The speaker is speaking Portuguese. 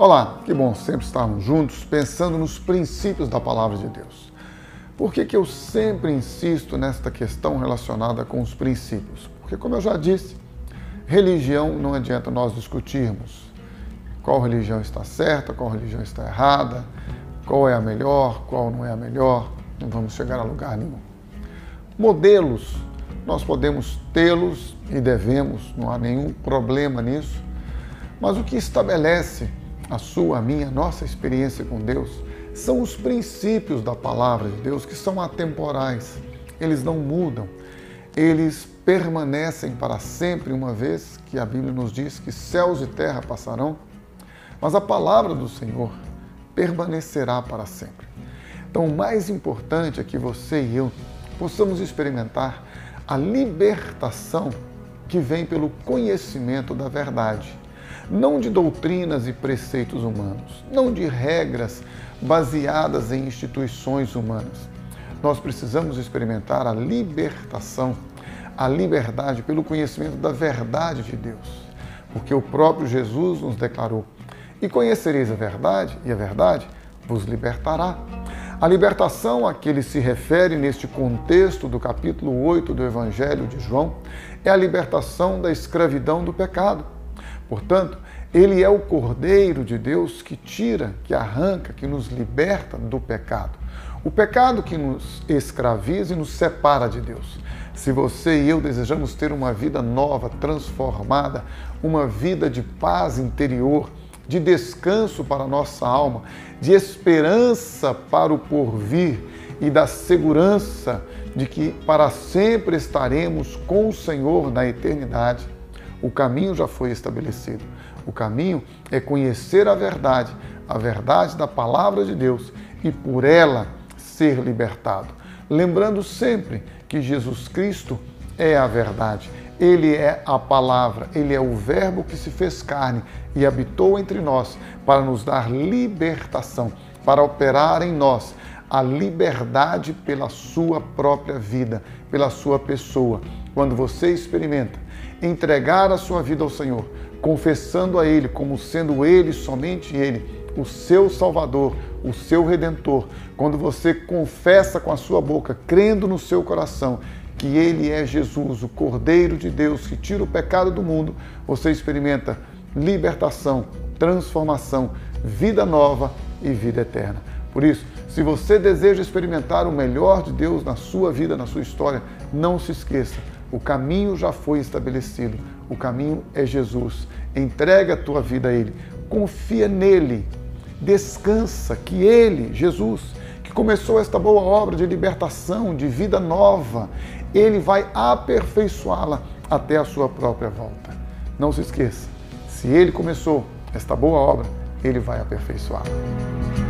Olá, que bom sempre estarmos juntos pensando nos princípios da palavra de Deus. Por que, que eu sempre insisto nesta questão relacionada com os princípios? Porque, como eu já disse, religião não adianta nós discutirmos qual religião está certa, qual religião está errada, qual é a melhor, qual não é a melhor, não vamos chegar a lugar nenhum. Modelos, nós podemos tê-los e devemos, não há nenhum problema nisso, mas o que estabelece a sua, a minha, a nossa experiência com Deus são os princípios da palavra de Deus que são atemporais. Eles não mudam. Eles permanecem para sempre, uma vez que a Bíblia nos diz que céus e terra passarão, mas a palavra do Senhor permanecerá para sempre. Então, o mais importante é que você e eu possamos experimentar a libertação que vem pelo conhecimento da verdade não de doutrinas e preceitos humanos, não de regras baseadas em instituições humanas. Nós precisamos experimentar a libertação, a liberdade pelo conhecimento da verdade de Deus, porque o próprio Jesus nos declarou: E conhecereis a verdade, e a verdade vos libertará. A libertação a que ele se refere neste contexto do capítulo 8 do Evangelho de João é a libertação da escravidão do pecado. Portanto, ele é o Cordeiro de Deus que tira, que arranca, que nos liberta do pecado. O pecado que nos escraviza e nos separa de Deus. Se você e eu desejamos ter uma vida nova, transformada, uma vida de paz interior, de descanso para a nossa alma, de esperança para o porvir e da segurança de que para sempre estaremos com o Senhor na eternidade, o caminho já foi estabelecido. O caminho é conhecer a verdade, a verdade da palavra de Deus e por ela ser libertado. Lembrando sempre que Jesus Cristo é a verdade. Ele é a palavra, ele é o Verbo que se fez carne e habitou entre nós para nos dar libertação, para operar em nós a liberdade pela sua própria vida, pela sua pessoa. Quando você experimenta entregar a sua vida ao Senhor, confessando a Ele como sendo Ele, somente Ele, o seu Salvador, o seu Redentor, quando você confessa com a sua boca, crendo no seu coração que Ele é Jesus, o Cordeiro de Deus que tira o pecado do mundo, você experimenta libertação, transformação, vida nova e vida eterna. Por isso, se você deseja experimentar o melhor de Deus na sua vida, na sua história, não se esqueça o caminho já foi estabelecido. O caminho é Jesus. Entrega a tua vida a Ele. Confia nele. Descansa que Ele, Jesus, que começou esta boa obra de libertação, de vida nova, Ele vai aperfeiçoá-la até a sua própria volta. Não se esqueça, se Ele começou esta boa obra, Ele vai aperfeiçoá-la.